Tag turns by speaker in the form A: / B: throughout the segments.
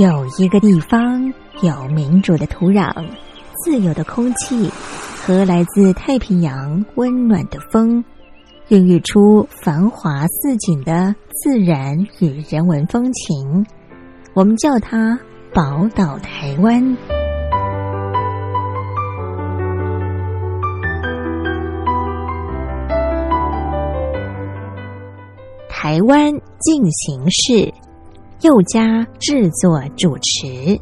A: 有一个地方有民主的土壤、自由的空气和来自太平洋温暖的风，孕育出繁华似锦的自然与人文风情。我们叫它宝岛台湾。台湾进行式。佑家制作主持，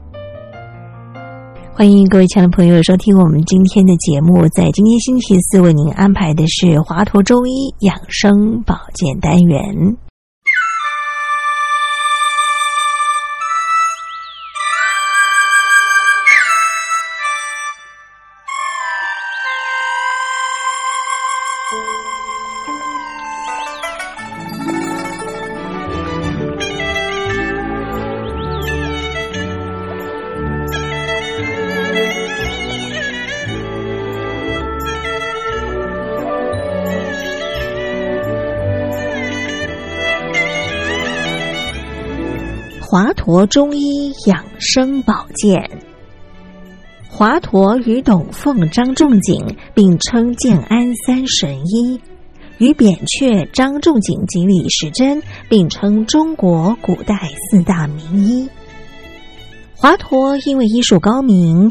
A: 欢迎各位亲爱的朋友收听我们今天的节目。在今天星期四，为您安排的是华佗中医养生保健单元。国中医养生保健，华佗与董奉、张仲景并称建安三神医，与扁鹊、张仲景及李时珍并称中国古代四大名医。华佗因为医术高明。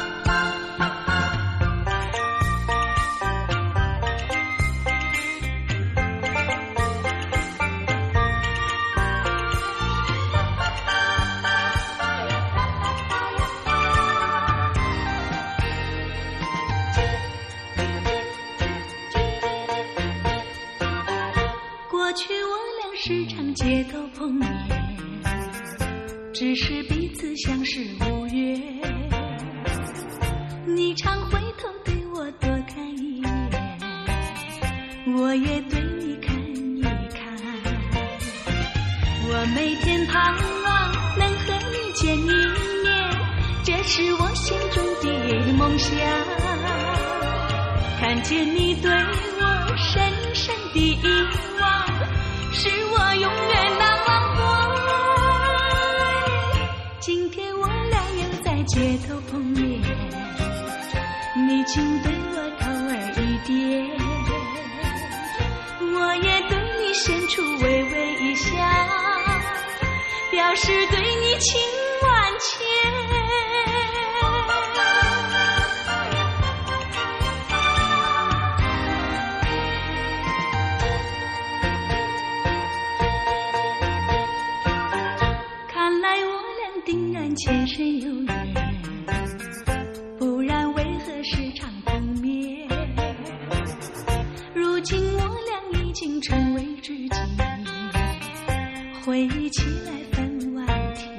B: 我每天盼望能和你见一面，这是我心中的梦想。看见你对我深深的遗忘，是我永远难忘怀。今天我俩又在街头碰面，你请对我投儿一点，我也对你献出微微一笑，表示对你情万千。回忆起来分外甜。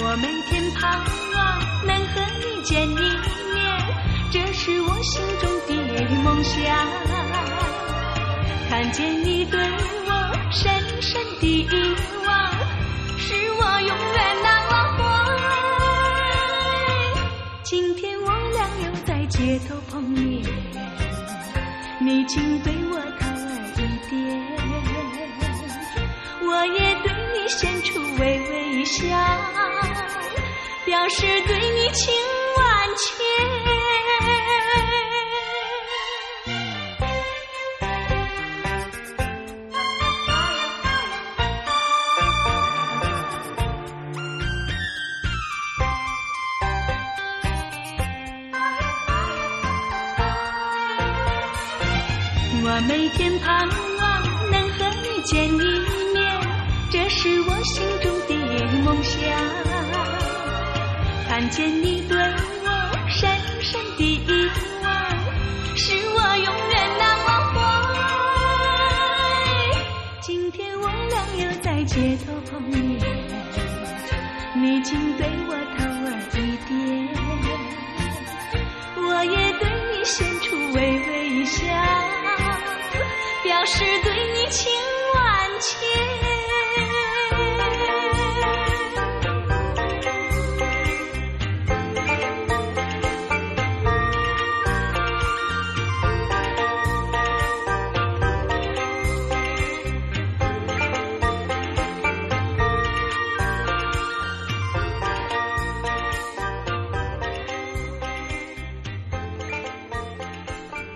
B: 我每天盼望能和你见一面，这是我心中的梦想。看见你对我深深的遗忘，是我永远难忘怀。今天我俩又在街头碰面，你竟对我你献出微微笑，表示对你情万千。心中的梦想。看见你对我深深的遗忘，是我永远难忘怀。今天我俩又在街头碰面，你竟对我投儿一点，我也对你献出微微一笑。表示对你情万千。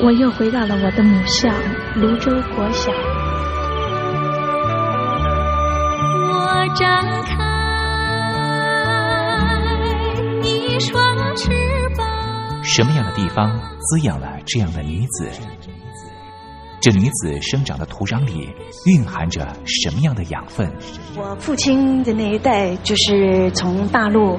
C: 我又回到了我的母校泸州国小。
B: 我张开一双翅膀。
D: 什么样的地方滋养了这样的女子？这女子生长的土壤里蕴含着什么样的养分？
E: 我父亲的那一代就是从大陆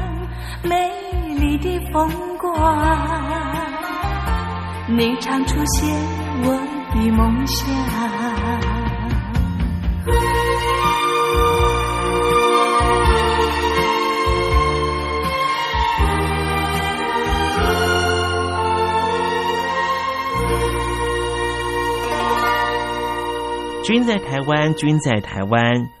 B: 美丽的风光你常出现我的梦想
F: 君在台湾君在台湾。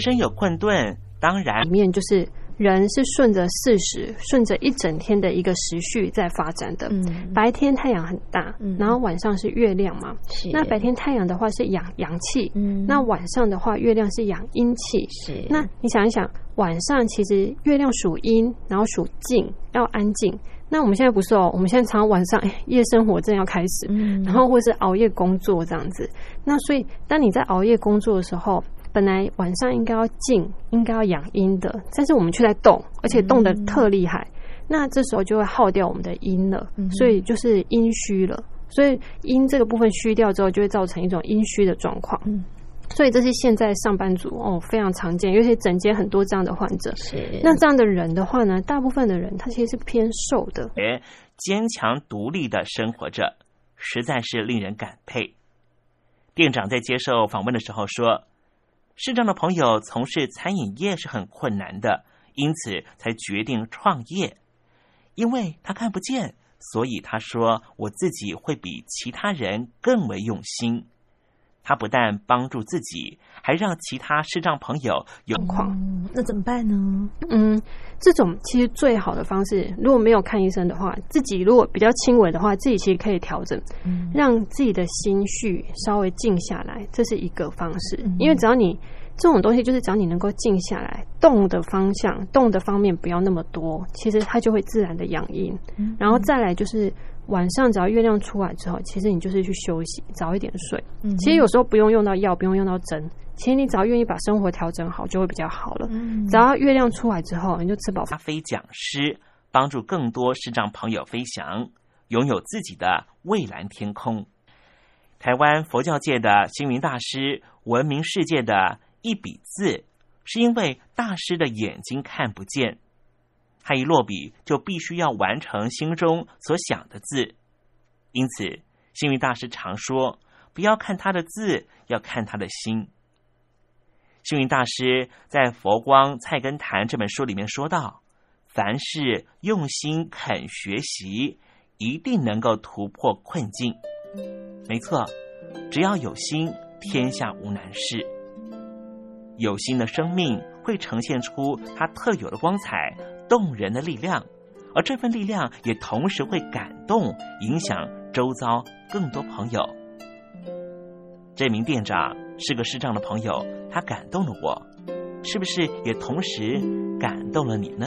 F: 生有困顿，当然
G: 里面就是人是顺着四时，顺着一整天的一个时序在发展的。
A: 嗯
G: 白天太阳很大，
A: 嗯
G: 然后晚上是月亮嘛。
A: 是
G: 那白天太阳的话是养阳气，
A: 嗯
G: 那晚上的话月亮是养阴气。
A: 是
G: 那你想一想，晚上其实月亮属阴，然后属静，要安静。那我们现在不是哦，我们现在常常晚上哎 夜生活正要开始，
A: 嗯
G: 然后或是熬夜工作这样子。那所以当你在熬夜工作的时候，本来晚上应该要静，应该要养阴的，但是我们却在动，而且动的特厉害。那这时候就会耗掉我们的阴了，
A: 嗯
G: 所以就是阴虚了。所以阴这个部分虚掉之后，就会造成一种阴虚的状况。
A: 嗯
G: 所以这是现在上班族哦非常常见，尤其整间很多这样的患者。
A: 是
G: 那这样的人的话呢，大部分的人他其实是偏瘦的，
F: 哎坚强独立的生活着，实在是令人感佩。店长在接受访问的时候说，市长的朋友从事餐饮业是很困难的，因此才决定创业。因为他看不见，所以他说我自己会比其他人更为用心。他不但帮助自己，还让其他视障朋友有
G: 状况。
A: 嗯那怎么办呢？
G: 嗯，这种其实最好的方式，如果没有看医生的话，自己如果比较轻微的话，自己其实可以调整，
A: 嗯
G: 让自己的心绪稍微静下来，这是一个方式
A: 嗯。
G: 因为只要你这种东西，就是只要你能够静下来，动的方向、动的方面不要那么多，其实它就会自然的养阴。
A: 嗯
G: 然后再来就是晚上只要月亮出来之后，其实你就是去休息，早一点睡。
A: 嗯
G: 其实有时候不用用到药，不用用到针，其实你只要愿意把生活调整好，就会比较好了。
A: 嗯
G: 只要月亮出来之后，你就吃饱。
F: 咖啡讲师，帮助更多视障朋友飞翔，拥有自己的蔚蓝天空。台湾佛教界的星云大师，闻名世界的一笔字，是因为大师的眼睛看不见，他一落笔就必须要完成心中所想的字，因此星云大师常说，不要看他的字，要看他的心。星云大师在《佛光菜根谭》这本书里面说到：“凡事用心肯学习，一定能够突破困境。”没错，只要有心，天下无难事。有心的生命会呈现出它特有的光彩、动人的力量，而这份力量也同时会感动、影响周遭更多朋友。这名店长是个视障的朋友，他感动了我，是不是也同时感动了你呢？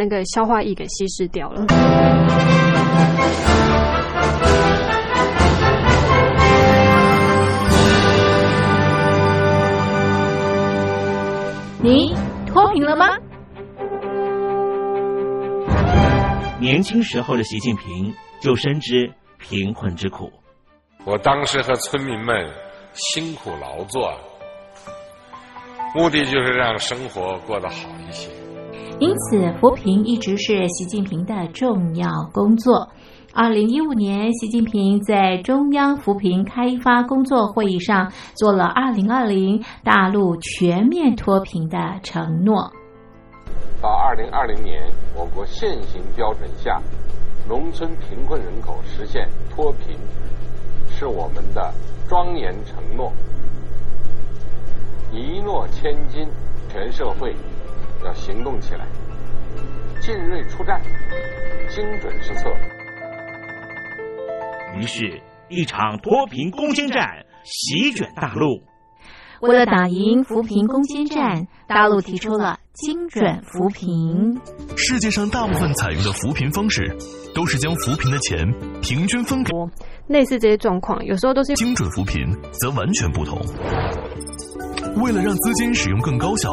G: 那个消化液给稀释掉了。
H: 你脱贫了吗？
F: 年轻时候的习近平就深知贫困之苦。
I: 我当时和村民们辛苦劳作，目的就是让生活过得好一些。
H: 因此，扶贫一直是习近平的重要工作。二零一五年，习近平在中央扶贫开发工作会议上做了二零二零大陆全面脱贫的承诺。
I: 到二零二零年，我国现行标准下，农村贫困人口实现脱贫，是我们的庄严承诺。一诺千金，全社会要行动起来，进锐出战，精准施策。
F: 于是，一场脱贫攻坚战席卷大陆。
H: 为了打赢扶贫攻坚战，大陆提出了精准扶贫。
J: 世界上大部分采用的扶贫方式，都是将扶贫的钱平均分给。
G: 类似这些状况，有时候都是
J: 精准扶贫，则完全不同。为了让资金使用更高效，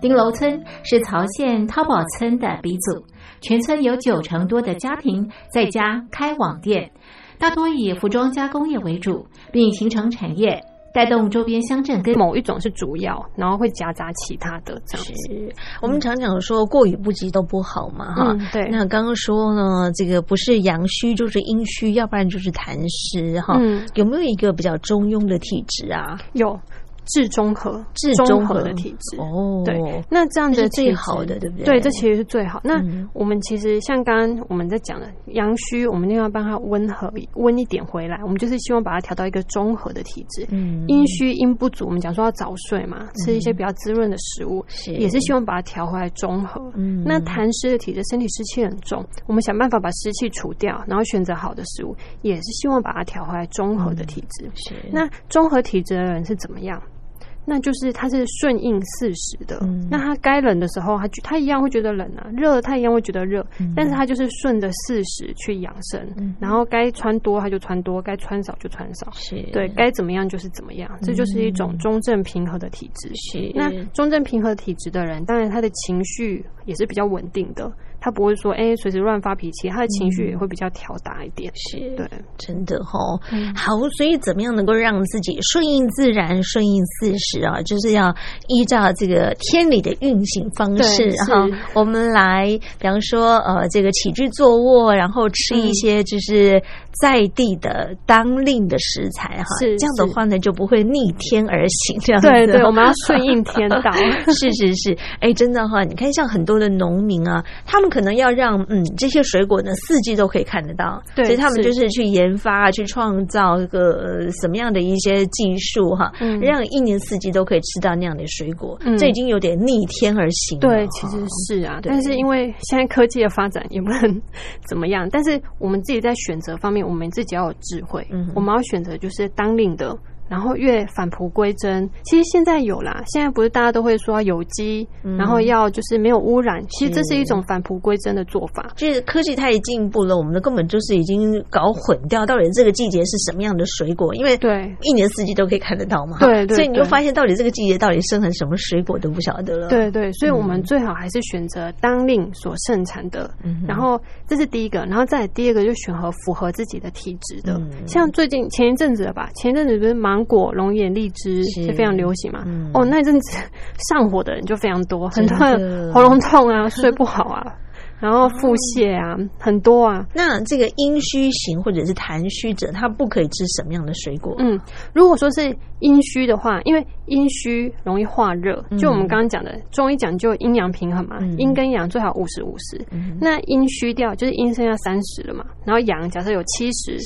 H: 丁楼村是曹县淘宝村的鼻祖，全村有九成多的家庭在家开网店，大多以服装加工业为主，并形成产业。带动周边乡镇跟
G: 某一种是主要，然后会夹杂其他的这样
A: 子。我们常讲说过与不及都不好嘛，哈。
G: 对。
A: 那刚刚说呢，这个不是阳虚就是阴虚，要不然就是痰湿，哈。
G: 嗯。
A: 有没有一个比较中庸的体质啊？
G: 有。治中和，
A: 治
G: 中
A: 和
G: 的体质
A: 哦，
G: 对，那这样的
A: 最好的，对不对？
G: 对，这其实是最好。那我们其实像刚刚我们在讲的阳虚，我们定要帮他温和温一点回来，我们就是希望把它调到一个中和的体质。
A: 嗯，
G: 阴虚阴不足，我们讲说要早睡嘛，吃一些比较滋润的食物，也是希望把它调回来中和。
A: 嗯，
G: 那痰湿的体质，身体湿气很重，我们想办法把湿气除掉，然后选择好的食物，也是希望把它调回来中和的体质。
A: 是，
G: 那中和体质的人是怎么样？那就是它是顺应四时的，那它该冷的时候，它它一样会觉得冷啊；热，它一样会觉得热。但是它就是顺着四时去养生，然后该穿多它就穿多，该穿少就穿少。
A: 是
G: 对，该怎么样就是怎么样，这就是一种中正平和的体质。
A: 是
G: 那中正平和体质的人，当然他的情绪也是比较稳定的。他不会说，哎，随时乱发脾气，他的情绪也会比较调达一点。
A: 是
G: 对，
A: 真的哈。好，所以怎么样能够让自己顺应自然、顺应四时啊？就是要依照这个天理的运行方式哈。我们来，比方说，呃，这个起居坐卧，然后吃一些就是在地的当令的食材哈。
G: 是
A: 这样的话呢，就不会逆天而行。这样
G: 对对，我们要顺应天道。
A: 是是是，哎，真的哈，你看像很多的农民啊，他们。可能要让嗯这些水果呢四季都可以看得到，
G: 所
A: 以他们就是去研发、去创造一个什么样的一些技术哈，嗯让一年四季都可以吃到那样的水果。嗯这已经有点逆天而行。
G: 对，其实是啊，但是因为现在科技的发展也不能怎么样，但是我们自己在选择方面，我们自己要有智慧。嗯，我们要选择就是当令的。然后越返璞归真，其实现在有啦。现在不是大家都会说有机，然后要就是没有污染。其实这是一种返璞归真的做法。
A: 就是科技太进步了，我们的根本就是已经搞混掉，到底这个季节是什么样的水果？因为
G: 对
A: 一年四季都可以看得到嘛。
G: 对，
A: 所以你就发现到底这个季节到底生成什么水果都不晓得了。
G: 对对，所以我们最好还是选择当令所盛产的。然后这是第一个，然后再第二个就选合符合自己的体质的。像最近前一阵子了吧，前一阵子不是芒果、龙眼、荔枝是非常流行嘛？哦，那阵子上火的人就非常多，很多人喉咙痛啊，睡不好啊。然后腹泻啊，很多啊。
A: 那这个阴虚型或者是痰虚者，他不可以吃什么样的水果？
G: 嗯，如果说是阴虚的话，因为阴虚容易化热，就我们刚刚讲的中医讲究阴阳平衡嘛，阴跟阳最好五十五十。那阴虚掉就是阴剩下三十了嘛，然后阳假设有七十，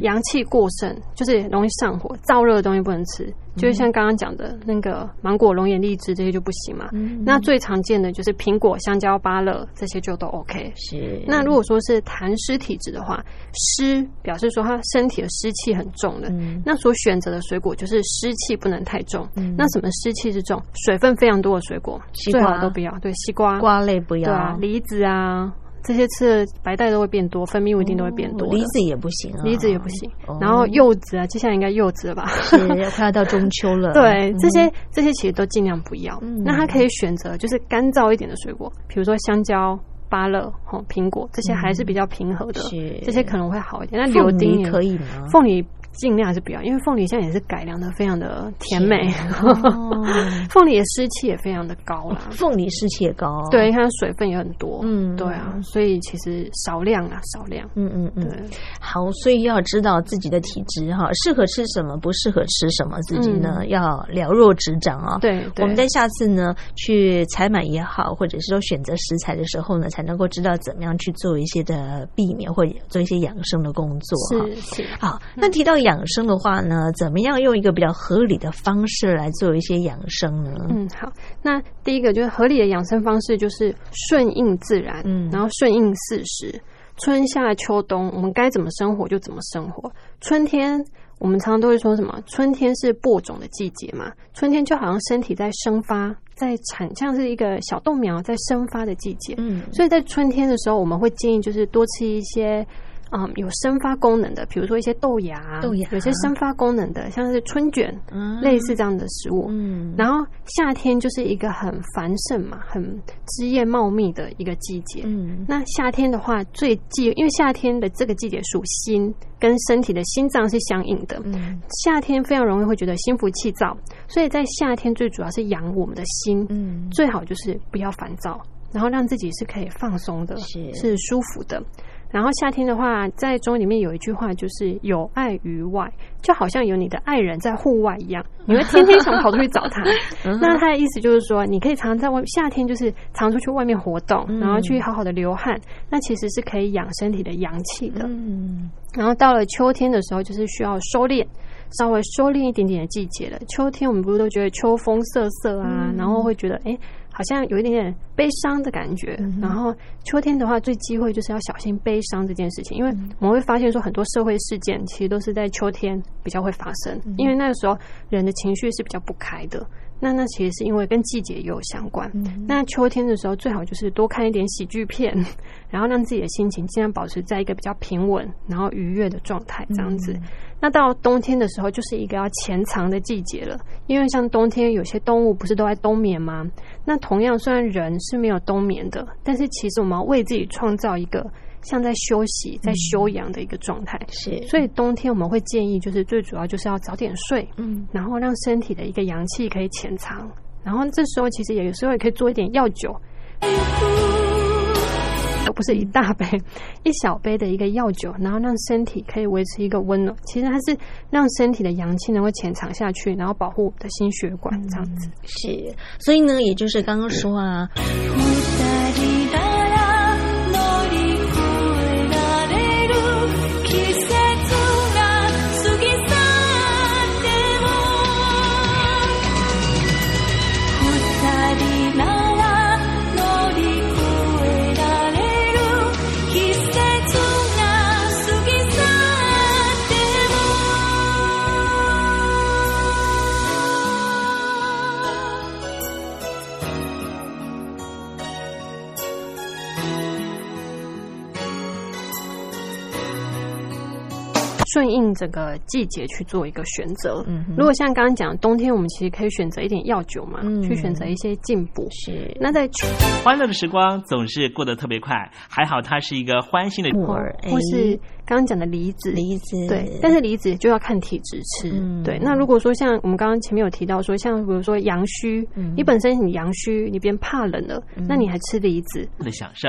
G: 阳气过盛就是容易上火，燥热的东西不能吃。就是像刚刚讲的那个芒果、龙眼、荔枝这些就不行嘛。那最常见的就是苹果、香蕉、芭乐这些就都 OK。
A: 是。
G: 那如果说是痰湿体质的话，湿表示说他身体的湿气很重的，那所选择的水果就是湿气不能太重。那什么湿气是重？水分非常多的水果，西瓜都不要。对，西瓜、
A: 瓜类不要。
G: 对啊，梨子啊。这些吃的白带都会变多，分泌物一定都会变多的。
A: 梨子也不行啊，
G: 梨子也不行
A: 哦。
G: 然后柚子啊，接下来应该柚子了吧？
A: 是快要到中秋了。
G: 对，
A: 嗯
G: 这些这些其实都尽量不要。
A: 嗯
G: 那它可以选择就是干燥一点的水果，比如说香蕉、芭乐、哦苹果，这些还是比较平和的，
A: 是
G: 这些可能会好一点。那柳丁
A: 可以吗？
G: 凤梨尽量还是不要，因为凤梨现在也是改良的非常的甜美，
A: 哦。
G: 凤梨的湿气也非常的高啦。
A: 凤梨湿气也高，
G: 对，它的水分也很多，
A: 嗯。
G: 对啊，所以其实少量啊，少量，
A: 嗯嗯嗯，
G: 对，
A: 好，所以要知道自己的体质哈，适合吃什么，不适合吃什么，自己呢、
G: 嗯。
A: 要了若指掌啊。
G: 对对。
A: 我们在下次呢去采买也好，或者是说选择食材的时候呢，才能够知道怎么样去做一些的避免或者做一些养生的工作哈。
G: 是是。
A: 好，那提到养生的话呢，怎么样用一个比较合理的方式来做一些养生呢？
G: 嗯，好。那第一个就是合理的养生方式，就是顺应自然，
A: 嗯
G: 然后顺应四时，春夏秋冬，我们该怎么生活就怎么生活。春天，我们常常都会说什么？春天是播种的季节嘛，春天就好像身体在生发，在产，像是一个小豆苗在生发的季节。
A: 嗯
G: 所以在春天的时候，我们会建议就是多吃一些。嗯，有生发功能的，比如说一些豆芽，
A: 豆芽
G: 有些生发功能的，像是春卷，
A: 嗯
G: 类似这样的食物。
A: 嗯
G: 然后夏天就是一个很繁盛嘛，很枝叶茂密的一个季节。
A: 嗯
G: 那夏天的话，最忌，因为夏天的这个季节属心，跟身体的心脏是相应的。
A: 嗯
G: 夏天非常容易会觉得心浮气躁，所以在夏天最主要是养我们的心，
A: 嗯
G: 最好就是不要烦躁，然后让自己是可以放松的，
A: 是
G: 舒服的。然后夏天的话，在中里面有一句话，就是有爱于外，就好像有你的爱人在户外一样，你会天天想跑出去找他。
A: 嗯
G: 那他的意思就是说，你可以常常在外，夏天就是常出去外面活动，
A: 嗯
G: 然后去好好的流汗，那其实是可以养身体的阳气的。
A: 嗯
G: 然后到了秋天的时候，就是需要收敛，稍微收敛一点点的季节了。秋天我们不是都觉得秋风瑟瑟啊，
A: 嗯
G: 然后会觉得哎、诶好像有一点点悲伤的感觉。然后秋天的话，最忌讳就是要小心悲伤这件事情，因为我们会发现说很多社会事件其实都是在秋天比较会发生，因为那个时候人的情绪是比较不开的。那那其实是因为跟季节也有相关。那秋天的时候，最好就是多看一点喜剧片，然后让自己的心情尽量保持在一个比较平稳，然后愉悦的状态，这样子。那到冬天的时候，就是一个要潜藏的季节了，因为像冬天有些动物不是都在冬眠吗？那同样，虽然人是没有冬眠的，但是其实我们要为自己创造一个像在休息、在休养的一个状态。
A: 是，
G: 所以冬天我们会建议，就是最主要就是要早点睡，
A: 嗯，
G: 然后让身体的一个阳气可以潜藏。然后这时候其实也有时候也可以做一点药酒，而不是一大杯，一小杯的一个药酒，然后让身体可以维持一个温暖。其实它是让身体的阳气能够潜藏下去，然后保护我们的心血管这样子。
A: 是，所以呢，也就是刚刚说啊，
G: 顺应整个季节去做一个选择。
A: 嗯
G: 如果像刚刚讲，冬天我们其实可以选择一点药酒嘛，
A: 嗯。
G: 去选择一些进补。
A: 是，
G: 那在秋
F: 欢乐的时光总是过得特别快，还好它是一个欢欣的
A: 木耳
G: 或是刚刚讲的梨子，
A: 梨子，
G: 对，但是梨子就要看体质吃。
A: 嗯。
G: 对，那如果说像我们刚刚前面有提到说，像比如说阳虚，
A: 嗯。
G: 你本身你阳虚，你变怕冷了，那你还吃梨子，
F: 的享受。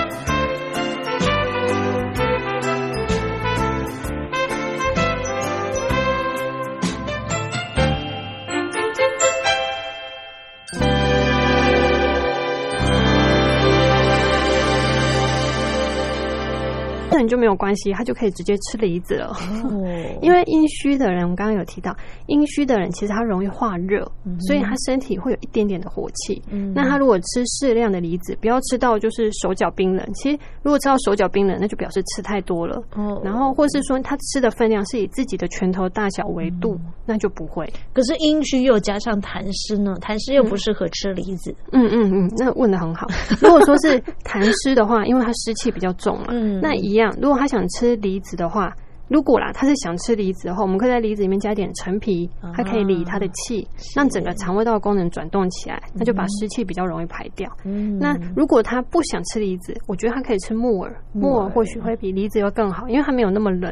G: 人就没有关系，他就可以直接吃梨子了。
A: 哦，
G: 因为阴虚的人，我刚刚有提到，阴虚的人其实他容易化热，所以他身体会有一点点的火气。
A: 嗯
G: 那他如果吃适量的梨子，不要吃到就是手脚冰冷。其实如果吃到手脚冰冷，那就表示吃太多了。
A: 哦
G: 然后或是说他吃的分量是以自己的拳头大小为度，那就不会。
A: 可是阴虚又加上痰湿呢，痰湿又不适合吃梨子。
G: 嗯嗯嗯，那问的很好。如果说是痰湿的话，因为它湿气比较重嘛，
A: 嗯
G: 那一样。如果他想吃梨子的话，如果啦，他是想吃梨子的话，我们可以在梨子里面加一点陈皮，它可以理他的气，让整个肠胃道功能转动起来，那就把湿气比较容易排掉。
A: 嗯
G: 那如果他不想吃梨子，我觉得他可以吃木耳，木耳或许会比梨子要更好，因为它没有那么冷，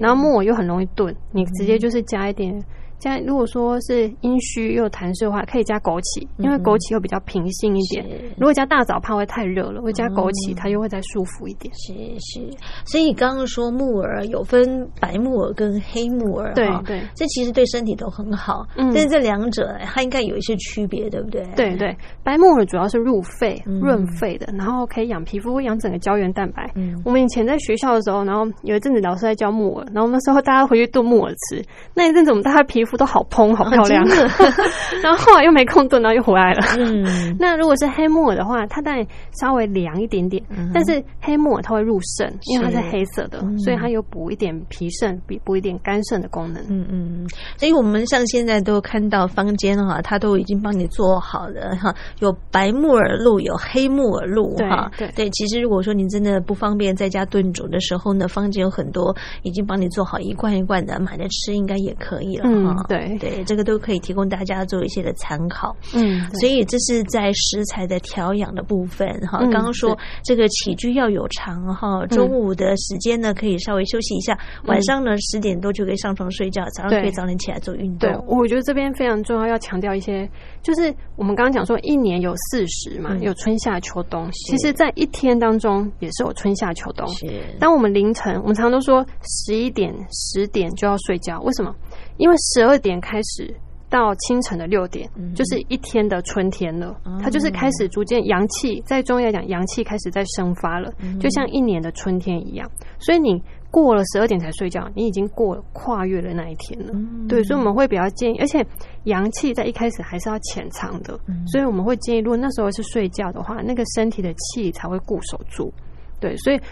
G: 然后木耳又很容易炖，你直接就是加一点。加如果说是阴虚又有痰湿的话，可以加枸杞，因为枸杞又比较平性一点。如果加大枣怕会太热了，会加枸杞，它又会再舒服一点。
A: 是是，所以你刚刚说木耳有分白木耳跟黑木耳，哈
G: 对对
A: 这其实对身体都很好。
G: 嗯
A: 但是这两者它应该有一些区别，对不对？
G: 对对，白木耳主要是入肺、
A: 嗯
G: 润肺的，然后可以养皮肤，会养整个胶原蛋白。
A: 嗯
G: 我们以前在学校的时候，然后有一阵子老师在教木耳，然后那时候大家回去炖木耳吃，那一阵子我们大家皮肤都好蓬、好漂亮，然后后来又没空炖，然后又回来了。
A: 嗯。
G: 那如果是黑木耳的话，它当然稍微凉一点点，但是黑木耳它会入肾，因为它是
A: 是
G: 黑色的，
A: 嗯。
G: 所以它有补一点脾肾，比补一点肝肾的功能。
A: 嗯嗯，所以我们像现在都看到坊间哈，它都已经帮你做好了哈，有白木耳露，有黑木耳露
G: 对
A: 哈。
G: 对
A: 其实如果说你真的不方便在家炖煮的时候呢，坊间有很多已经帮你做好一罐一罐的，买来吃应该也可以了
G: 嗯
A: 哈。
G: 对
A: 对，这个都可以提供大家做一些的参考。
G: 嗯，
A: 所以这是在食材的调养的部分哈。
G: 嗯
A: 刚刚说
G: 对
A: 这个起居要有常哈，中午的时间呢可以稍微休息一下，晚上呢十点多就可以上床睡觉，早上可以早点起来做运动
G: 对。，我觉得这边非常重要，要强调一些，就是我们刚刚讲说一年有四时嘛，
A: 嗯
G: 有春夏秋冬。其实，在一天当中也是有春夏秋冬。
A: 是
G: 当我们凌晨，我们常常都说十一点、十点就要睡觉，为什么？因为十二点开始。到清晨的六点，就是一天的春天了。它就是开始逐渐阳气，在中医来讲，阳气开始在生发了，就像一年的春天一样。所以你过了十二点才睡觉，你已经过了跨越了那一天了。对，所以我们会比较建议，而且阳气在一开始还是要潜藏的，所以我们会建议，如果那时候是睡觉的话，那个身体的气才会固守住。对，所以